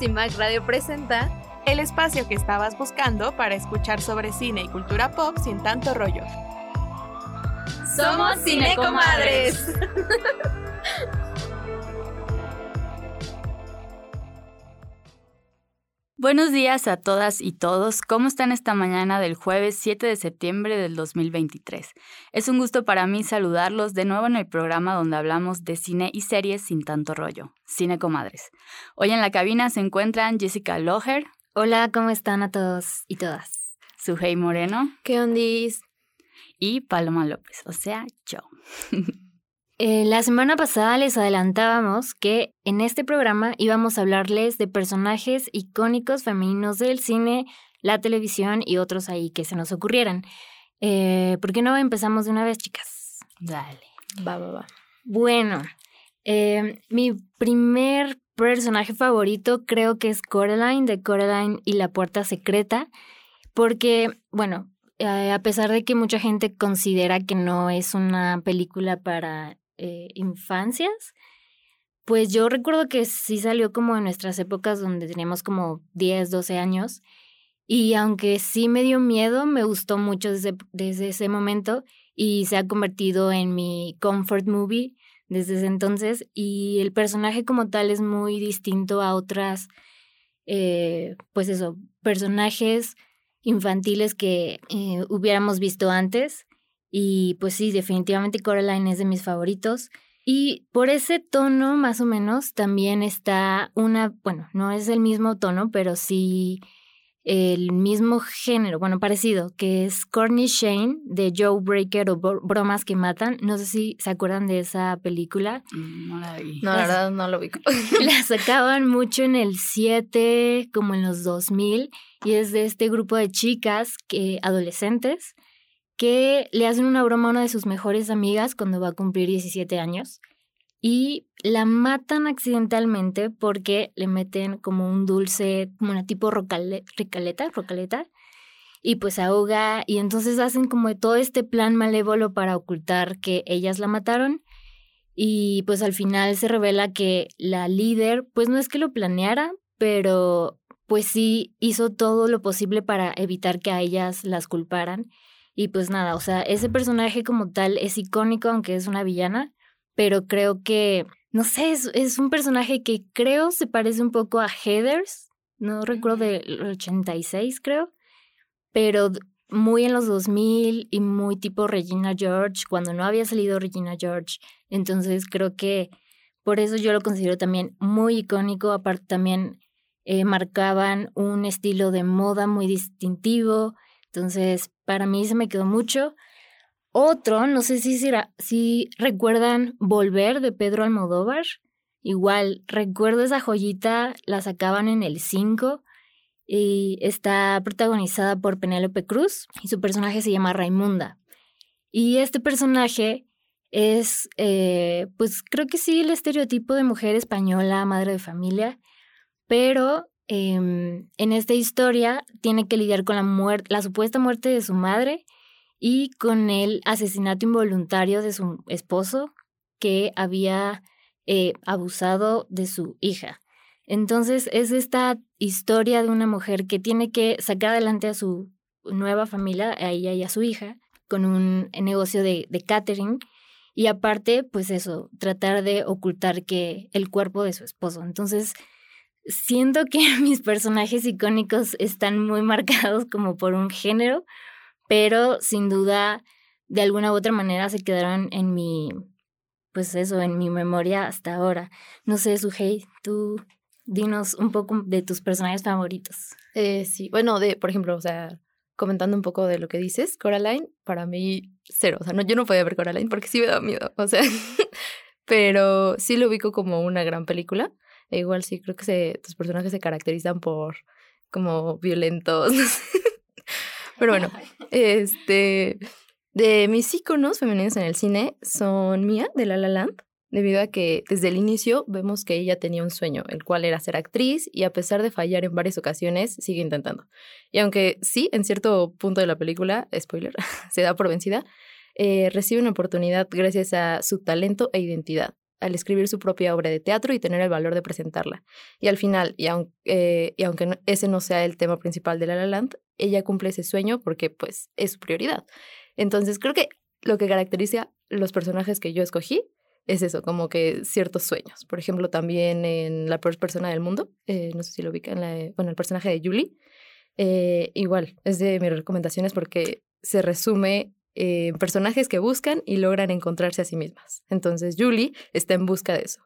Cimac Radio presenta el espacio que estabas buscando para escuchar sobre cine y cultura pop sin tanto rollo. Somos Cinecomadres. Buenos días a todas y todos. ¿Cómo están esta mañana del jueves 7 de septiembre del 2023? Es un gusto para mí saludarlos de nuevo en el programa donde hablamos de cine y series sin tanto rollo, Cine Comadres. Hoy en la cabina se encuentran Jessica Loher. Hola, ¿cómo están a todos y todas? Sujei Moreno. ¿Qué ondis? Y Paloma López, o sea, yo. Eh, la semana pasada les adelantábamos que en este programa íbamos a hablarles de personajes icónicos femeninos del cine, la televisión y otros ahí que se nos ocurrieran. Eh, ¿Por qué no empezamos de una vez, chicas? Dale. Va, va, va. Bueno, eh, mi primer personaje favorito creo que es Coraline, de Coraline y la Puerta Secreta, porque, bueno, a pesar de que mucha gente considera que no es una película para eh, infancias, pues yo recuerdo que sí salió como en nuestras épocas donde teníamos como 10, 12 años. Y aunque sí me dio miedo, me gustó mucho desde, desde ese momento y se ha convertido en mi comfort movie desde ese entonces. Y el personaje como tal es muy distinto a otras, eh, pues eso, personajes infantiles que eh, hubiéramos visto antes. Y pues sí, definitivamente Coraline es de mis favoritos. Y por ese tono, más o menos, también está una, bueno, no es el mismo tono, pero sí el mismo género, bueno, parecido, que es Courtney Shane de Joe Breaker o Bromas que Matan. No sé si se acuerdan de esa película. Mm, no la vi. No, la verdad no lo vi. la sacaban mucho en el 7, como en los 2000, y es de este grupo de chicas, que, adolescentes, que le hacen una broma a una de sus mejores amigas cuando va a cumplir 17 años y la matan accidentalmente porque le meten como un dulce, como una tipo rocaleta, rocaleta, y pues ahoga y entonces hacen como todo este plan malévolo para ocultar que ellas la mataron y pues al final se revela que la líder pues no es que lo planeara, pero pues sí hizo todo lo posible para evitar que a ellas las culparan y pues nada, o sea, ese personaje como tal es icónico, aunque es una villana, pero creo que, no sé, es, es un personaje que creo se parece un poco a Heathers, no recuerdo del 86 creo, pero muy en los 2000 y muy tipo Regina George, cuando no había salido Regina George. Entonces creo que por eso yo lo considero también muy icónico. Aparte también eh, marcaban un estilo de moda muy distintivo. Entonces, para mí se me quedó mucho. Otro, no sé si, si recuerdan Volver de Pedro Almodóvar. Igual, recuerdo esa joyita, la sacaban en el 5 y está protagonizada por Penélope Cruz y su personaje se llama Raimunda. Y este personaje es, eh, pues creo que sí, el estereotipo de mujer española, madre de familia, pero Em, en esta historia tiene que lidiar con la, muerte, la supuesta muerte de su madre y con el asesinato involuntario de su esposo que había eh, abusado de su hija. Entonces es esta historia de una mujer que tiene que sacar adelante a su nueva familia, a ella y a su hija, con un negocio de, de catering y aparte, pues eso, tratar de ocultar que el cuerpo de su esposo. Entonces, siento que mis personajes icónicos están muy marcados como por un género, pero sin duda, de alguna u otra manera se quedaron en mi, pues eso, en mi memoria hasta ahora. No sé, Sujei, tú dinos un poco de tus personajes favoritos. Eh, sí, bueno, de, por ejemplo, o sea, comentando un poco de lo que dices, Coraline, para mí, cero. O sea, no, yo no podía ver Coraline porque sí me da miedo, o sea, pero sí lo ubico como una gran película. E igual sí, creo que se, tus personajes se caracterizan por como violentos. Pero bueno, este, de mis íconos femeninos en el cine son Mia de La La Land, debido a que desde el inicio vemos que ella tenía un sueño, el cual era ser actriz y a pesar de fallar en varias ocasiones, sigue intentando. Y aunque sí, en cierto punto de la película, spoiler, se da por vencida, eh, recibe una oportunidad gracias a su talento e identidad al escribir su propia obra de teatro y tener el valor de presentarla. Y al final, y, aunque, y aunque ese no sea el tema principal de La La Land, ella cumple ese sueño porque pues es su prioridad. Entonces creo que lo que caracteriza los personajes que yo escogí es eso, como que ciertos sueños. Por ejemplo, también en La peor persona del mundo, eh, no sé si lo ubican, la, bueno, el personaje de Julie, eh, igual, es de mis recomendaciones porque se resume en personajes que buscan y logran encontrarse a sí mismas. Entonces, Julie está en busca de eso.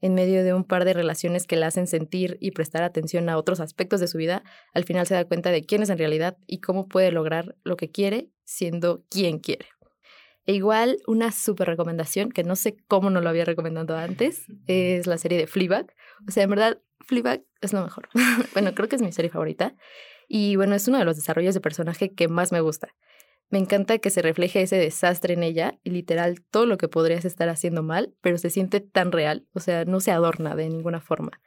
En medio de un par de relaciones que la hacen sentir y prestar atención a otros aspectos de su vida, al final se da cuenta de quién es en realidad y cómo puede lograr lo que quiere siendo quien quiere. E igual, una súper recomendación, que no sé cómo no lo había recomendado antes, es la serie de Fleabag. O sea, en verdad, Fleabag es lo mejor. bueno, creo que es mi serie favorita. Y bueno, es uno de los desarrollos de personaje que más me gusta. Me encanta que se refleje ese desastre en ella y literal todo lo que podrías estar haciendo mal, pero se siente tan real, o sea, no se adorna de ninguna forma.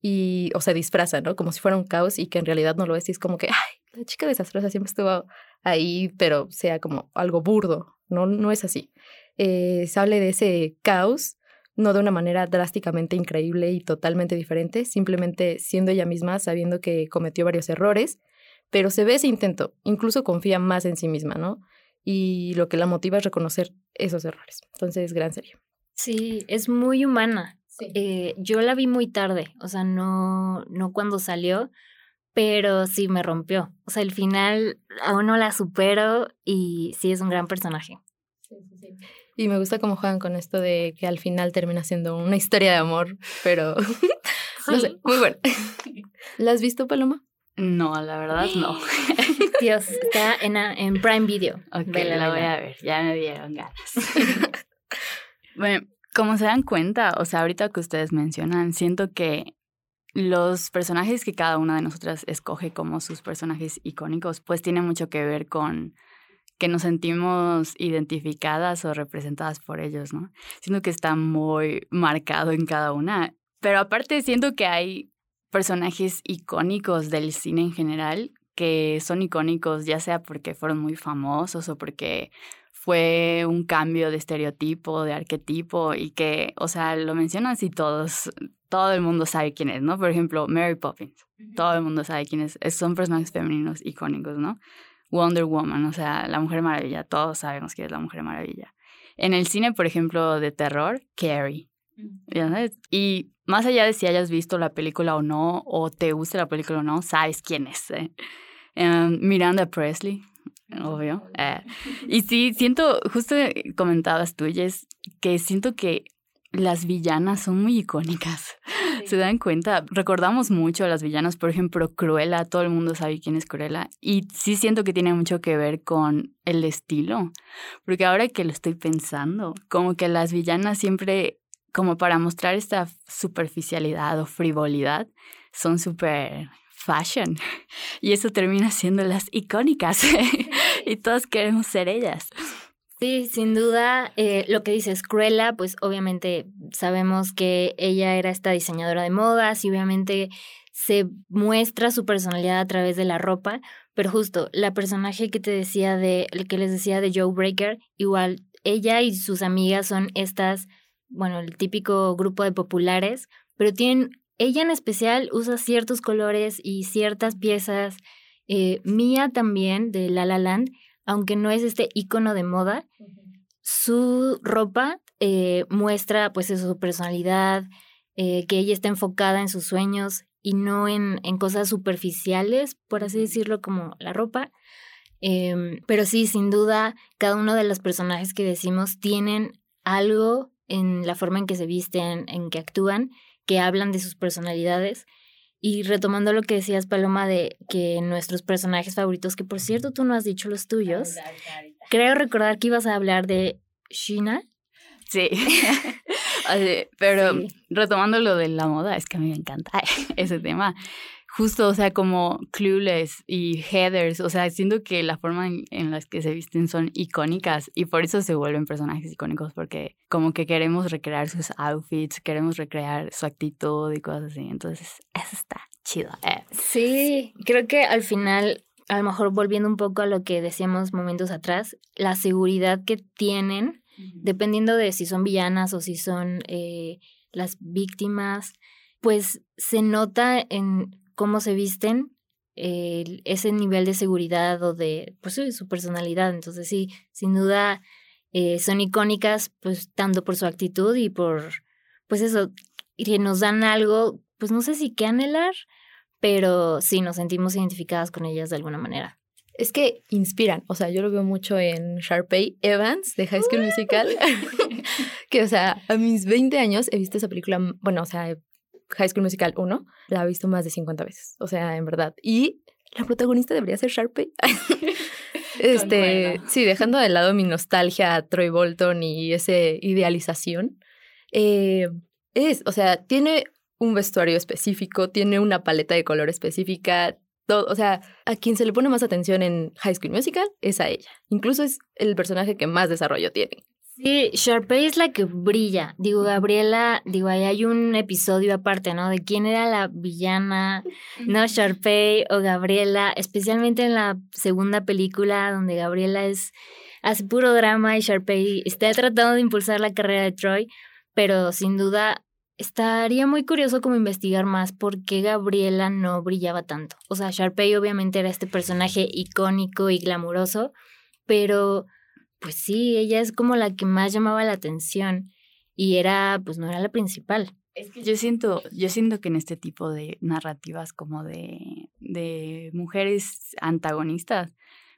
Y, o se disfraza, ¿no? Como si fuera un caos y que en realidad no lo es. Y es como que, ay, la chica desastrosa siempre estuvo ahí, pero sea como algo burdo, no, no es así. Eh, se habla de ese caos, no de una manera drásticamente increíble y totalmente diferente, simplemente siendo ella misma, sabiendo que cometió varios errores, pero se ve ese intento, incluso confía más en sí misma, ¿no? Y lo que la motiva es reconocer esos errores. Entonces, gran serie. Sí, es muy humana. Eh, yo la vi muy tarde, o sea, no, no cuando salió, pero sí me rompió. O sea, el final aún no la supero y sí es un gran personaje. Y me gusta cómo juegan con esto de que al final termina siendo una historia de amor, pero no sé, muy bueno. ¿La has visto, Paloma? No, la verdad no. Dios, está en, en Prime Video. Ok, la voy a ver, ya me dieron ganas. bueno, como se dan cuenta, o sea, ahorita que ustedes mencionan, siento que los personajes que cada una de nosotras escoge como sus personajes icónicos, pues tiene mucho que ver con que nos sentimos identificadas o representadas por ellos, ¿no? Siento que está muy marcado en cada una. Pero aparte siento que hay personajes icónicos del cine en general que son icónicos ya sea porque fueron muy famosos o porque fue un cambio de estereotipo, de arquetipo y que, o sea, lo mencionan así todos, todo el mundo sabe quién es, ¿no? Por ejemplo, Mary Poppins, todo el mundo sabe quién es, son personajes femeninos icónicos, ¿no? Wonder Woman, o sea, la Mujer Maravilla, todos sabemos quién es la Mujer Maravilla. En el cine, por ejemplo, de terror, Carrie. Y más allá de si hayas visto la película o no, o te guste la película o no, sabes quién es. ¿eh? Em, Miranda Presley, obvio. Eh, y sí, siento, justo comentabas tú, Jess, que siento que las villanas son muy icónicas. ¿Se dan cuenta? Recordamos mucho a las villanas, por ejemplo, Cruella, todo el mundo sabe quién es Cruella. Y sí siento que tiene mucho que ver con el estilo. Porque ahora que lo estoy pensando, como que las villanas siempre, como para mostrar esta superficialidad o frivolidad, son súper fashion. Y eso termina siendo las icónicas. y todos queremos ser ellas. Sí, sin duda, eh, lo que dices, Cruella, pues obviamente sabemos que ella era esta diseñadora de modas y obviamente se muestra su personalidad a través de la ropa, pero justo la personaje que te decía de, que les decía de Joe Breaker, igual ella y sus amigas son estas, bueno, el típico grupo de populares, pero tienen ella en especial usa ciertos colores y ciertas piezas. Eh, Mia también, de La La Land, aunque no es este icono de moda, su ropa eh, muestra pues su personalidad, eh, que ella está enfocada en sus sueños y no en, en cosas superficiales, por así decirlo, como la ropa. Em, pero sí, sin duda, cada uno de los personajes que decimos tienen algo en la forma en que se visten, en que actúan, que hablan de sus personalidades. Y retomando lo que decías, Paloma, de que nuestros personajes favoritos, que por cierto tú no has dicho los tuyos, creo recordar que ibas a hablar de Shina. Sí, pero retomando lo de la moda, es que a mí me encanta ese tema justo, o sea, como Clueless y Heathers, o sea, siento que la forma en, la que se visten son icónicas y por eso se vuelven personajes icónicos, porque como que queremos recrear sus outfits, queremos recrear su actitud y cosas así, entonces eso está chido. Eh. Sí, creo que al final, a lo mejor volviendo un poco a lo que decíamos momentos atrás, la seguridad que tienen dependiendo de si son villanas o si son eh, las víctimas, pues se nota en cómo se visten ese nivel de seguridad o de pues, su personalidad. Entonces sí, sin duda eh, son icónicas, pues tanto por su actitud y por, pues eso, que nos dan algo, pues no sé si qué anhelar, pero sí nos sentimos identificadas con ellas de alguna manera. Es que inspiran, o sea, yo lo veo mucho en Sharpay Evans de High School Musical, que, o sea, a mis 20 años he visto esa película, bueno, o sea, High School Musical 1, la he visto más de 50 veces, o sea, en verdad. Y la protagonista debería ser Sharpay. Este, sí, dejando de lado mi nostalgia a Troy Bolton y esa idealización, eh, es, o sea, tiene un vestuario específico, tiene una paleta de color específica, todo, o sea, a quien se le pone más atención en High School Musical es a ella. Incluso es el personaje que más desarrollo tiene. Sí, Sharpay es la que brilla. Digo, Gabriela, digo, ahí hay un episodio aparte, ¿no? De quién era la villana, ¿no? Sharpay o Gabriela, especialmente en la segunda película donde Gabriela es hace puro drama y Sharpay está tratando de impulsar la carrera de Troy, pero sin duda estaría muy curioso como investigar más por qué Gabriela no brillaba tanto. O sea, Sharpay obviamente era este personaje icónico y glamuroso, pero pues sí, ella es como la que más llamaba la atención y era, pues no era la principal. Es que yo siento, yo siento que en este tipo de narrativas como de, de mujeres antagonistas,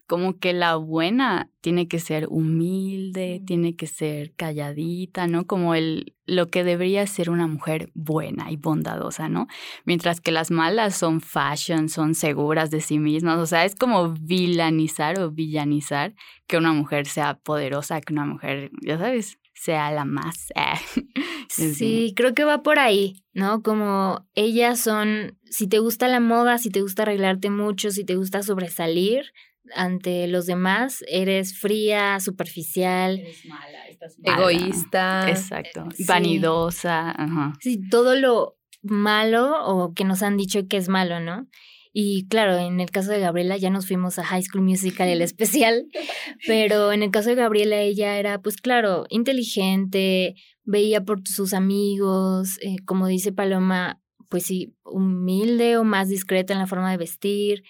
como que la buena tiene que ser humilde, tiene que ser calladita, ¿no? Como el lo que debería ser una mujer buena y bondadosa, ¿no? Mientras que las malas son fashion, son seguras de sí mismas, o sea, es como vilanizar o villanizar que una mujer sea poderosa, que una mujer, ya sabes, sea la más. sí, creo que va por ahí, ¿no? Como ellas son, si te gusta la moda, si te gusta arreglarte mucho, si te gusta sobresalir, ante los demás eres fría, superficial, eres mala, estás egoísta, exacto, vanidosa, Sí, todo lo malo o que nos han dicho que es malo, ¿no? Y claro, en el caso de Gabriela ya nos fuimos a High School Musical, el especial, pero en el caso de Gabriela ella era, pues claro, inteligente, veía por sus amigos, eh, como dice Paloma, pues sí, humilde o más discreta en la forma de vestir,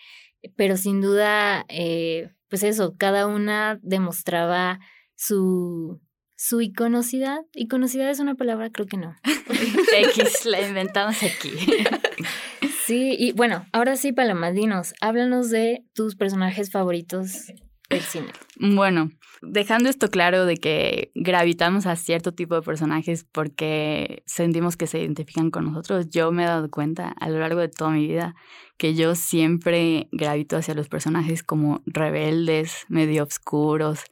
pero sin duda, eh, pues eso, cada una demostraba su, su iconocidad. ¿Iconocidad es una palabra? Creo que no. X, la inventamos aquí. Sí, y bueno, ahora sí, Paloma, dinos, háblanos de tus personajes favoritos del cine. Bueno, dejando esto claro de que gravitamos a cierto tipo de personajes porque sentimos que se identifican con nosotros, yo me he dado cuenta a lo largo de toda mi vida que yo siempre gravito hacia los personajes como rebeldes, medio oscuros,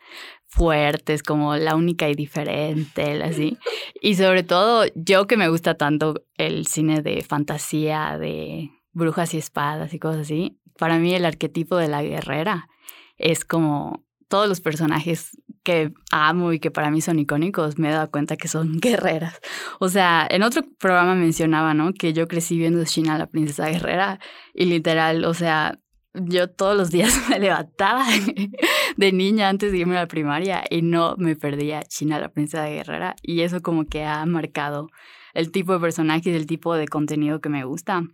fuertes, como la única y diferente, así. Y sobre todo, yo que me gusta tanto el cine de fantasía, de brujas y espadas y cosas así, para mí el arquetipo de la guerrera es como todos los personajes que amo y que para mí son icónicos, me he dado cuenta que son guerreras. O sea, en otro programa mencionaba, ¿no? Que yo crecí viendo China, la princesa guerrera, y literal, o sea, yo todos los días me levantaba de niña antes de irme a la primaria y no me perdía China, la princesa guerrera, y eso como que ha marcado el tipo de personajes, el tipo de contenido que me gusta.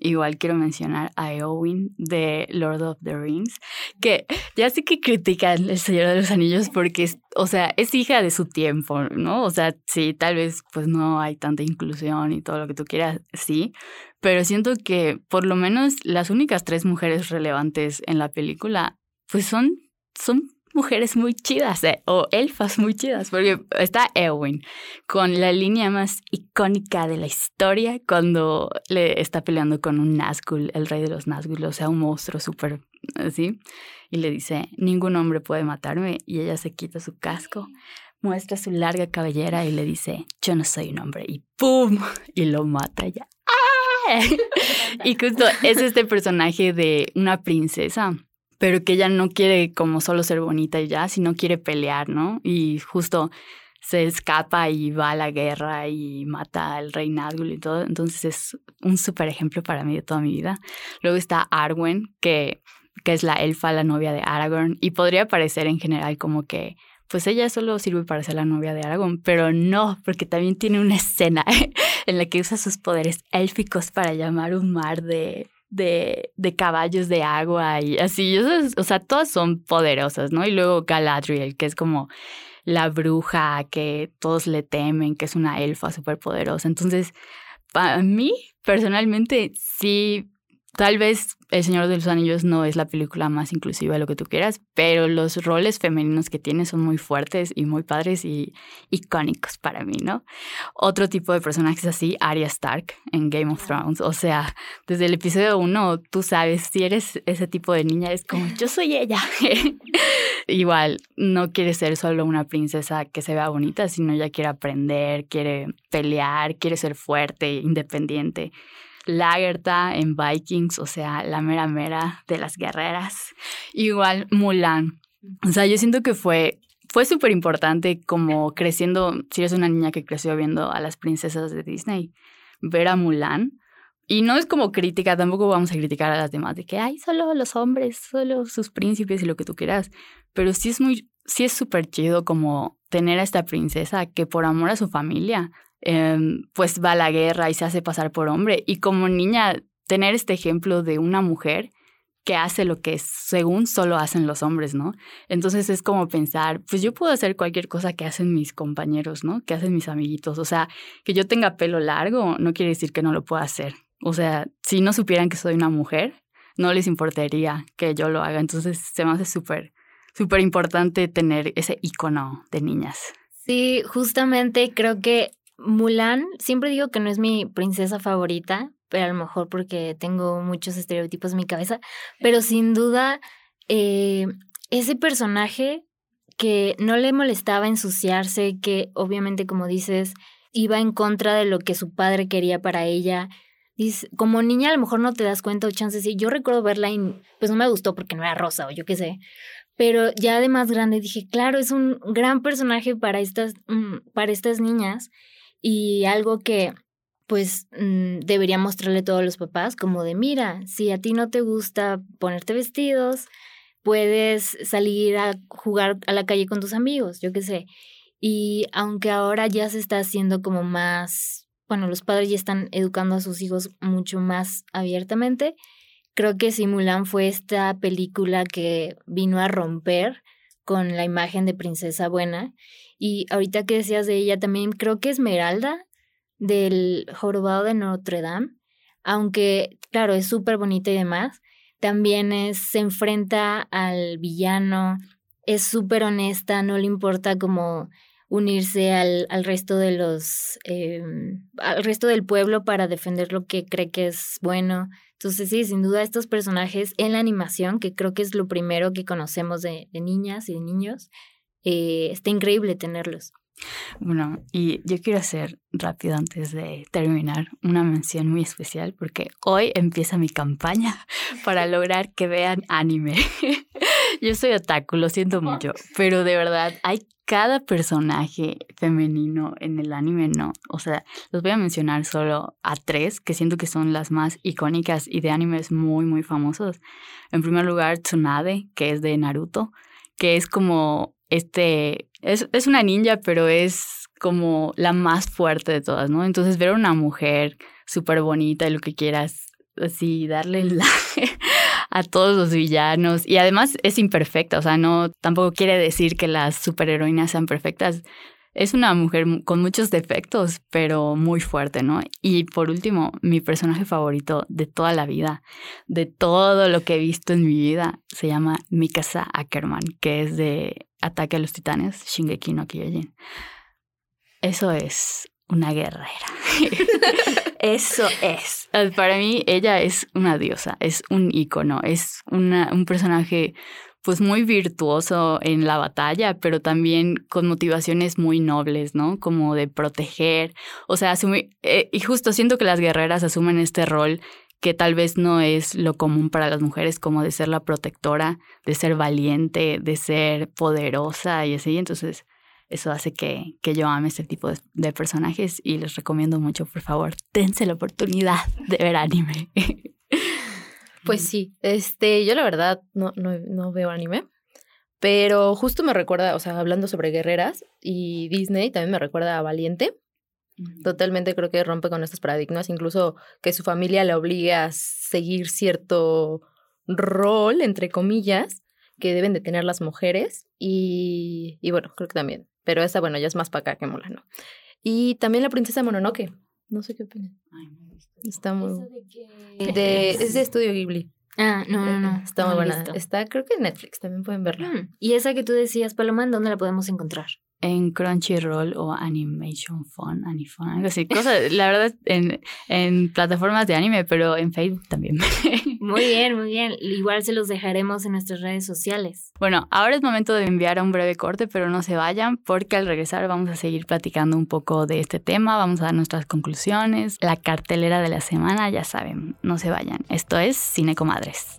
Igual quiero mencionar a Eowyn de Lord of the Rings, que ya sé que critican El Señor de los Anillos porque, es, o sea, es hija de su tiempo, ¿no? O sea, sí, tal vez pues no hay tanta inclusión y todo lo que tú quieras, sí, pero siento que por lo menos las únicas tres mujeres relevantes en la película, pues son, son mujeres muy chidas eh, o elfas muy chidas, porque está Eowyn con la línea más icónica de la historia cuando le está peleando con un Nazgul, el rey de los Nazgûl, o sea, un monstruo súper así, y le dice, ningún hombre puede matarme, y ella se quita su casco, muestra su larga cabellera y le dice, yo no soy un hombre, y ¡pum! Y lo mata ya. ¡Ah! y justo es este personaje de una princesa pero que ella no quiere como solo ser bonita y ya, sino quiere pelear, ¿no? Y justo se escapa y va a la guerra y mata al rey Nazgûl y todo. Entonces es un súper ejemplo para mí de toda mi vida. Luego está Arwen, que, que es la elfa, la novia de Aragorn, y podría parecer en general como que pues ella solo sirve para ser la novia de Aragorn, pero no, porque también tiene una escena en la que usa sus poderes élficos para llamar un mar de, de, de caballos de agua y así, o sea, todas son poderosas, ¿no? Y luego Galadriel, que es como la bruja que todos le temen, que es una elfa súper poderosa. Entonces, para mí, personalmente, sí Tal vez El Señor de los Anillos no es la película más inclusiva de lo que tú quieras, pero los roles femeninos que tiene son muy fuertes y muy padres y icónicos para mí, ¿no? Otro tipo de personajes así, Arya Stark en Game of Thrones. O sea, desde el episodio uno, tú sabes, si eres ese tipo de niña, es como, yo soy ella. Igual, no quiere ser solo una princesa que se vea bonita, sino ya quiere aprender, quiere pelear, quiere ser fuerte, independiente. Lagertha en Vikings, o sea, la mera mera de las guerreras. Igual Mulan. O sea, yo siento que fue, fue súper importante como creciendo, si eres una niña que creció viendo a las princesas de Disney, ver a Mulan. Y no es como crítica, tampoco vamos a criticar a las demás de que hay solo los hombres, solo sus príncipes y lo que tú quieras. Pero sí es muy, sí es súper chido como tener a esta princesa que por amor a su familia Em, pues va a la guerra y se hace pasar por hombre. Y como niña, tener este ejemplo de una mujer que hace lo que según solo hacen los hombres, ¿no? Entonces es como pensar, pues yo puedo hacer cualquier cosa que hacen mis compañeros, ¿no? Que hacen mis amiguitos. O sea, que yo tenga pelo largo no quiere decir que no lo pueda hacer. O sea, si no supieran que soy una mujer, no les importaría que yo lo haga. Entonces se me hace súper, súper importante tener ese icono de niñas. Sí, justamente creo que Mulan, siempre digo que no es mi princesa favorita, pero a lo mejor porque tengo muchos estereotipos en mi cabeza, pero sin duda eh, ese personaje que no le molestaba ensuciarse, que obviamente como dices, iba en contra de lo que su padre quería para ella. como niña a lo mejor no te das cuenta o chances sí. Yo recuerdo verla y pues no me gustó porque no era rosa o yo qué sé. Pero ya de más grande dije, claro, es un gran personaje para estas, mm, para estas niñas y algo que pues mm, debería mostrarle a todos los papás como de mira, si a ti no te gusta ponerte vestidos, puedes salir a jugar a la calle con tus amigos, yo qué sé. Y aunque ahora ya se está haciendo como más, bueno, los padres ya están educando a sus hijos mucho más abiertamente, creo que Simulan fue esta película que vino a romper con la imagen de princesa buena y ahorita que decías de ella, también creo que Esmeralda del Jorobado de Notre Dame, aunque claro, es súper bonita y demás, también es, se enfrenta al villano, es súper honesta, no le importa como unirse al, al resto de los, eh, al resto del pueblo para defender lo que cree que es bueno. Entonces sí, sin duda estos personajes en la animación, que creo que es lo primero que conocemos de, de niñas y de niños, eh, está increíble tenerlos. Bueno, y yo quiero hacer rápido antes de terminar una mención muy especial porque hoy empieza mi campaña para lograr que vean anime. yo soy otaku, lo siento mucho, pero de verdad hay cada personaje femenino en el anime, no. O sea, los voy a mencionar solo a tres que siento que son las más icónicas y de animes muy, muy famosos. En primer lugar, Tsunade, que es de Naruto, que es como este, es, es una ninja, pero es como la más fuerte de todas, ¿no? Entonces ver a una mujer súper bonita y lo que quieras, así, darle la a todos los villanos y además es imperfecta, o sea, no tampoco quiere decir que las superheroínas sean perfectas, es una mujer con muchos defectos, pero muy fuerte, ¿no? Y por último, mi personaje favorito de toda la vida, de todo lo que he visto en mi vida, se llama Mikasa Ackerman, que es de Ataque a los Titanes, Shingeki no Kyojin. Eso es una guerrera. Eso es. Para mí, ella es una diosa, es un ícono, es una, un personaje pues muy virtuoso en la batalla, pero también con motivaciones muy nobles, ¿no? Como de proteger, o sea, eh, y justo siento que las guerreras asumen este rol que tal vez no es lo común para las mujeres, como de ser la protectora, de ser valiente, de ser poderosa y así. Entonces, eso hace que, que yo ame este tipo de, personajes y les recomiendo mucho, por favor, dense la oportunidad de ver anime. Pues sí, este, yo la verdad no, no, no veo anime, Pero justo me recuerda, o sea, hablando sobre guerreras y Disney, también me recuerda a Valiente. Totalmente creo que rompe con estos paradigmas, incluso que su familia le obligue a seguir cierto rol, entre comillas, que deben de tener las mujeres. Y, y bueno, creo que también. Pero esa, bueno, ya es más para acá que mola, ¿no? Y también la princesa Mononoke. No sé qué opinan. Está muy... De, es de Estudio Ghibli. Ah, no, no, no. Está muy no he buena. visto. Está, creo que en Netflix también pueden verla. Mm, Y esa que tú decías, Paloma, ¿en dónde la podemos encontrar? En Crunchyroll o Animation Fun, Anifun, algo así. Cosas, la verdad, en, en plataformas de anime, pero en Facebook también. Muy bien, muy bien. Igual se los dejaremos en nuestras redes sociales. Bueno, ahora es momento de enviar a un breve corte, pero no se vayan porque al regresar vamos a seguir platicando un poco de este tema, vamos a dar nuestras conclusiones, la cartelera de la semana, ya saben, no se vayan. Esto es Cine Comadres.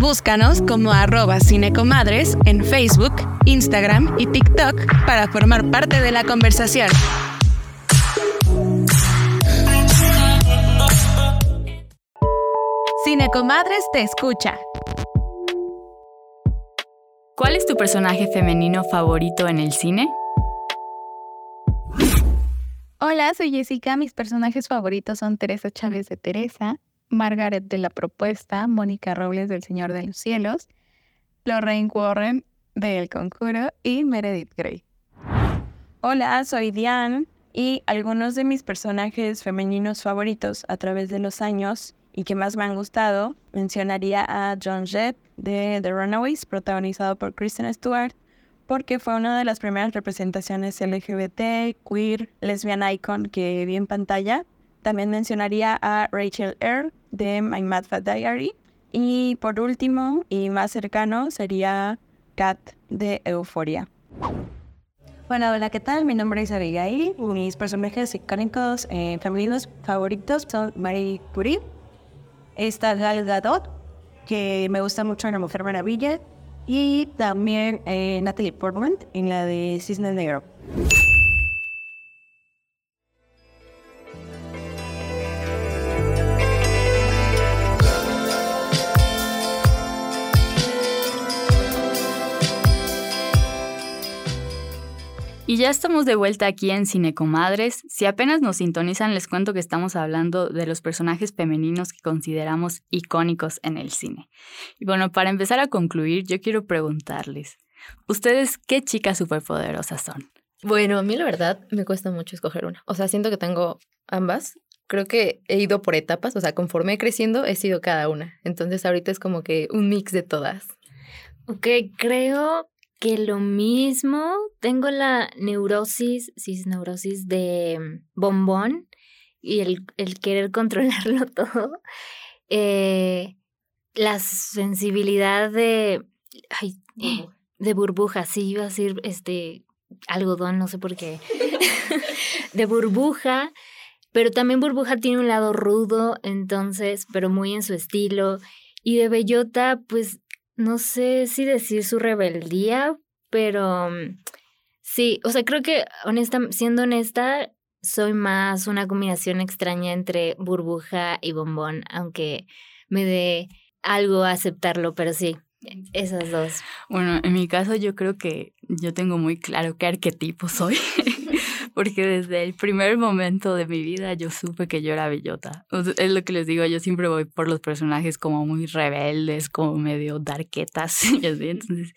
Búscanos como arroba cinecomadres en Facebook, Instagram y TikTok para formar parte de la conversación. Cinecomadres te escucha. ¿Cuál es tu personaje femenino favorito en el cine? Hola, soy Jessica. Mis personajes favoritos son Teresa Chávez de Teresa, Margaret de la Propuesta, Mónica Robles del Señor de los Cielos, Lorraine Warren de El Conjuro y Meredith Grey. Hola, soy Diane y algunos de mis personajes femeninos favoritos a través de los años y que más me han gustado, mencionaría a John Jett de The Runaways, protagonizado por Kristen Stewart, porque fue una de las primeras representaciones LGBT, queer, lesbian icon que vi en pantalla. También mencionaría a Rachel Earl de My Mad Fat Diary. Y por último, y más cercano, sería Kat de Euphoria. Bueno, hola, ¿qué tal? Mi nombre es Abigail. Mis personajes icónicos eh, femeninos favoritos son Marie Curie, esta Gal Gadot, que me gusta mucho en La Mujer Maravilla, y también eh, Natalie Portman en la de Cisne Negro. Y ya estamos de vuelta aquí en Cinecomadres. Si apenas nos sintonizan, les cuento que estamos hablando de los personajes femeninos que consideramos icónicos en el cine. Y bueno, para empezar a concluir, yo quiero preguntarles, ¿ustedes qué chicas superpoderosas son? Bueno, a mí la verdad me cuesta mucho escoger una. O sea, siento que tengo ambas. Creo que he ido por etapas, o sea, conforme creciendo he sido cada una. Entonces ahorita es como que un mix de todas. Ok, creo que lo mismo. Tengo la neurosis, cisneurosis de mm, bombón y el, el querer controlarlo todo. Eh, la sensibilidad de. Ay, de burbuja, sí, iba a decir este algodón, no sé por qué. de burbuja. Pero también Burbuja tiene un lado rudo, entonces, pero muy en su estilo. Y de Bellota, pues no sé si decir su rebeldía, pero mm, sí, o sea, creo que honesta, siendo honesta, soy más una combinación extraña entre burbuja y bombón, aunque me dé algo a aceptarlo, pero sí, esas dos. Bueno, en mi caso yo creo que yo tengo muy claro qué arquetipo soy. Porque desde el primer momento de mi vida yo supe que yo era bellota. Es lo que les digo, yo siempre voy por los personajes como muy rebeldes, como medio darquetas. y así. Entonces,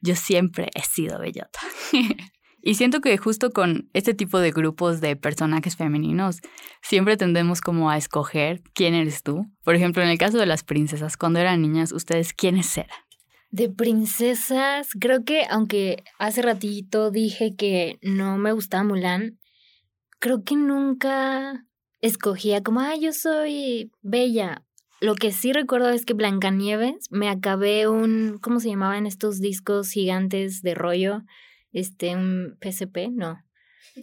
yo siempre he sido bellota. y siento que justo con este tipo de grupos de personajes femeninos, siempre tendemos como a escoger quién eres tú. Por ejemplo, en el caso de las princesas, cuando eran niñas, ¿ustedes quiénes eran? De princesas, creo que aunque hace ratito dije que no me gustaba Mulan, creo que nunca escogía como, ah, yo soy bella. Lo que sí recuerdo es que Blancanieves me acabé un, ¿cómo se llamaban estos discos gigantes de rollo? Este, un PSP, no.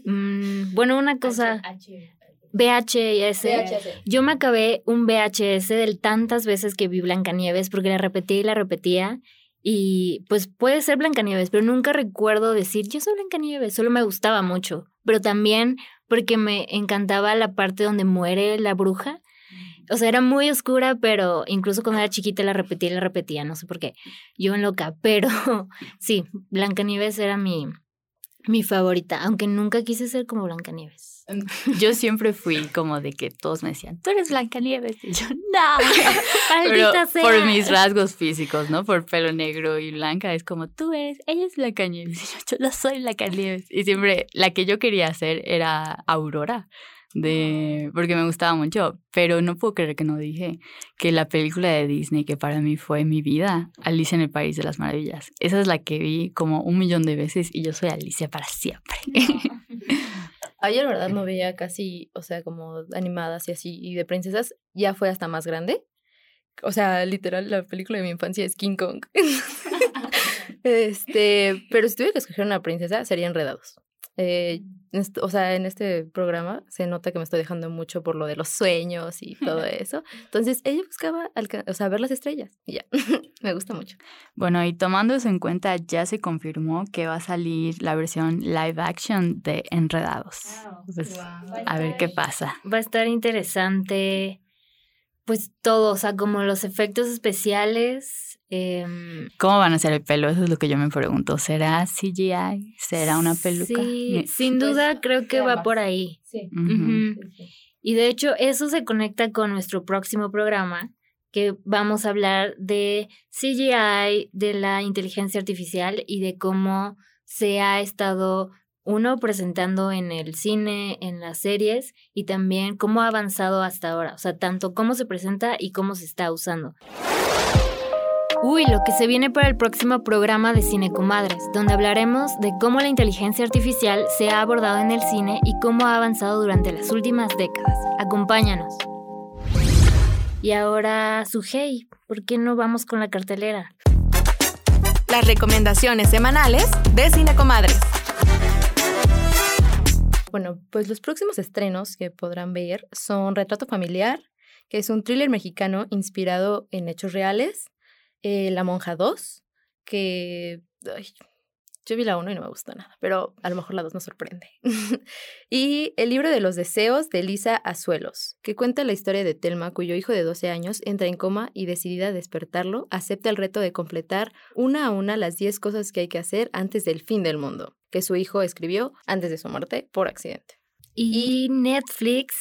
Mm, bueno, una cosa. VHS. Yo me acabé un VHS de tantas veces que vi Blancanieves porque la repetía y la repetía. Y pues puede ser Blancanieves, pero nunca recuerdo decir yo soy Blancanieves, solo me gustaba mucho. Pero también porque me encantaba la parte donde muere la bruja. O sea, era muy oscura, pero incluso cuando era chiquita la repetía y la repetía, no sé por qué. Yo en loca, pero sí, Blancanieves era mi, mi favorita, aunque nunca quise ser como Blancanieves. Yo siempre fui como de que todos me decían, tú eres Blancanieves. Y yo, no. Pero por mis rasgos físicos, ¿no? Por pelo negro y blanca, es como, tú eres, ella es Blancanieves. Y yo, yo no soy Blancanieves. Y siempre, la que yo quería hacer era Aurora de porque me gustaba mucho, pero no puedo creer que no dije que la película de Disney que para mí fue mi vida, Alicia en el País de las Maravillas. Esa es la que vi como un millón de veces y yo soy Alicia para siempre. Ayer, la verdad, no veía casi, o sea, como animadas y así, y de princesas, ya fue hasta más grande. O sea, literal, la película de mi infancia es King Kong. este, pero si tuviera que escoger una princesa, sería Enredados. Eh, o sea, en este programa se nota que me estoy dejando mucho por lo de los sueños y todo eso. Entonces, ella buscaba, o sea, ver las estrellas y ya, me gusta mucho. Bueno, y tomando eso en cuenta, ya se confirmó que va a salir la versión live action de Enredados. A ver qué pasa. Va a estar interesante, pues todo, o sea, como los efectos especiales Em, ¿Cómo van a ser el pelo? Eso es lo que yo me pregunto. ¿Será CGI? ¿Será una peluca? Sí, sin pues, duda creo que va por ahí. Sí. Y de hecho eso se conecta con nuestro próximo programa, que vamos a hablar de CGI, de la inteligencia artificial y de cómo se ha estado uno presentando en el cine, en las series y también cómo ha avanzado hasta ahora, o sea, tanto cómo se presenta y cómo se está usando. Uy, lo que se viene para el próximo programa de Cine Comadres, donde hablaremos de cómo la inteligencia artificial se ha abordado en el cine y cómo ha avanzado durante las últimas décadas. Acompáñanos. Y ahora, Sujei, ¿por qué no vamos con la cartelera? Las recomendaciones semanales de Cine Comadres. Bueno, pues los próximos estrenos que podrán ver son Retrato Familiar, que es un thriller mexicano inspirado en hechos reales, eh, la Monja 2, que yo vi la 1 y no me gustó nada, pero a lo mejor la 2 nos sorprende. y El libro de los deseos de Lisa Azuelos, que cuenta la historia de Telma, cuyo hijo de 12 años entra en coma y decidida a despertarlo, acepta el reto de completar una a una las 10 cosas que hay que hacer antes del fin del mundo, que su hijo escribió antes de su muerte por accidente. Y Netflix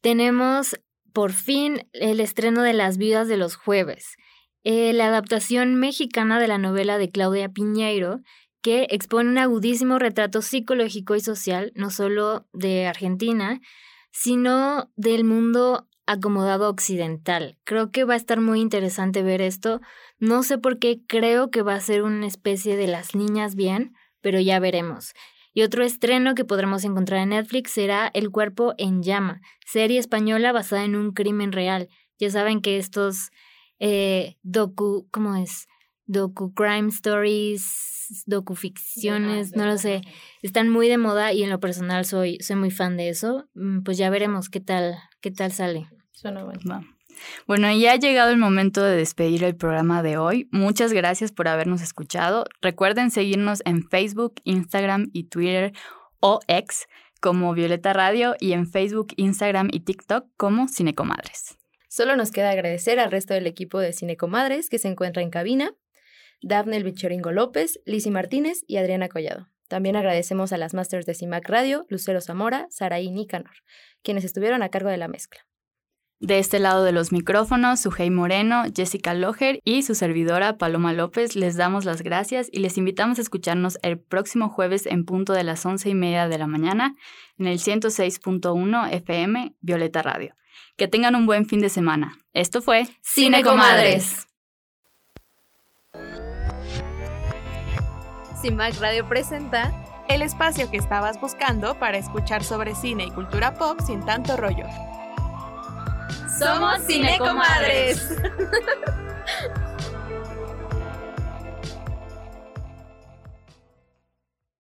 tenemos por fin el estreno de Las vidas de los jueves eh, la adaptación mexicana de la novela de Claudia Piñeiro, que expone un agudísimo retrato psicológico y social, no solo de Argentina, sino del mundo acomodado occidental. Creo que va a estar muy interesante ver esto. No sé por qué creo que va a ser una especie de las niñas bien, pero ya veremos. Y otro estreno que podremos encontrar en Netflix será El cuerpo en llama, serie española basada en un crimen real. Ya saben que estos eh, docu, ¿cómo es? Docu crime stories, docu ficciones, no lo sé. Están muy de moda y en lo personal soy, soy muy fan de eso. Mm, pues ya veremos qué tal, qué tal sale. Suena bueno. Bueno, ya ha llegado el momento de despedir el programa de hoy. Muchas gracias por habernos escuchado. Recuerden seguirnos en Facebook, Instagram y Twitter o X como Violeta Radio y en Facebook, Instagram y TikTok como Cinecomadres. Solo nos queda agradecer al resto del equipo de Cinecomadres que se encuentra en cabina, Dafne El Bichoringo López, Lizzy Martínez y Adriana Collado. También agradecemos a las masters de CIMAC Radio, Lucero Zamora, Saraí Nicanor, quienes estuvieron a cargo de la mezcla. De este lado de los micrófonos, Sujei Moreno, Jessica Loher y su servidora Paloma López les damos las gracias y les invitamos a escucharnos el próximo jueves en punto de las once y media de la mañana en el 106.1 FM Violeta Radio. Que tengan un buen fin de semana. Esto fue Cine Comadres. CIMAC Radio presenta el espacio que estabas buscando para escuchar sobre cine y cultura pop sin tanto rollo. Somos Cinecomadres.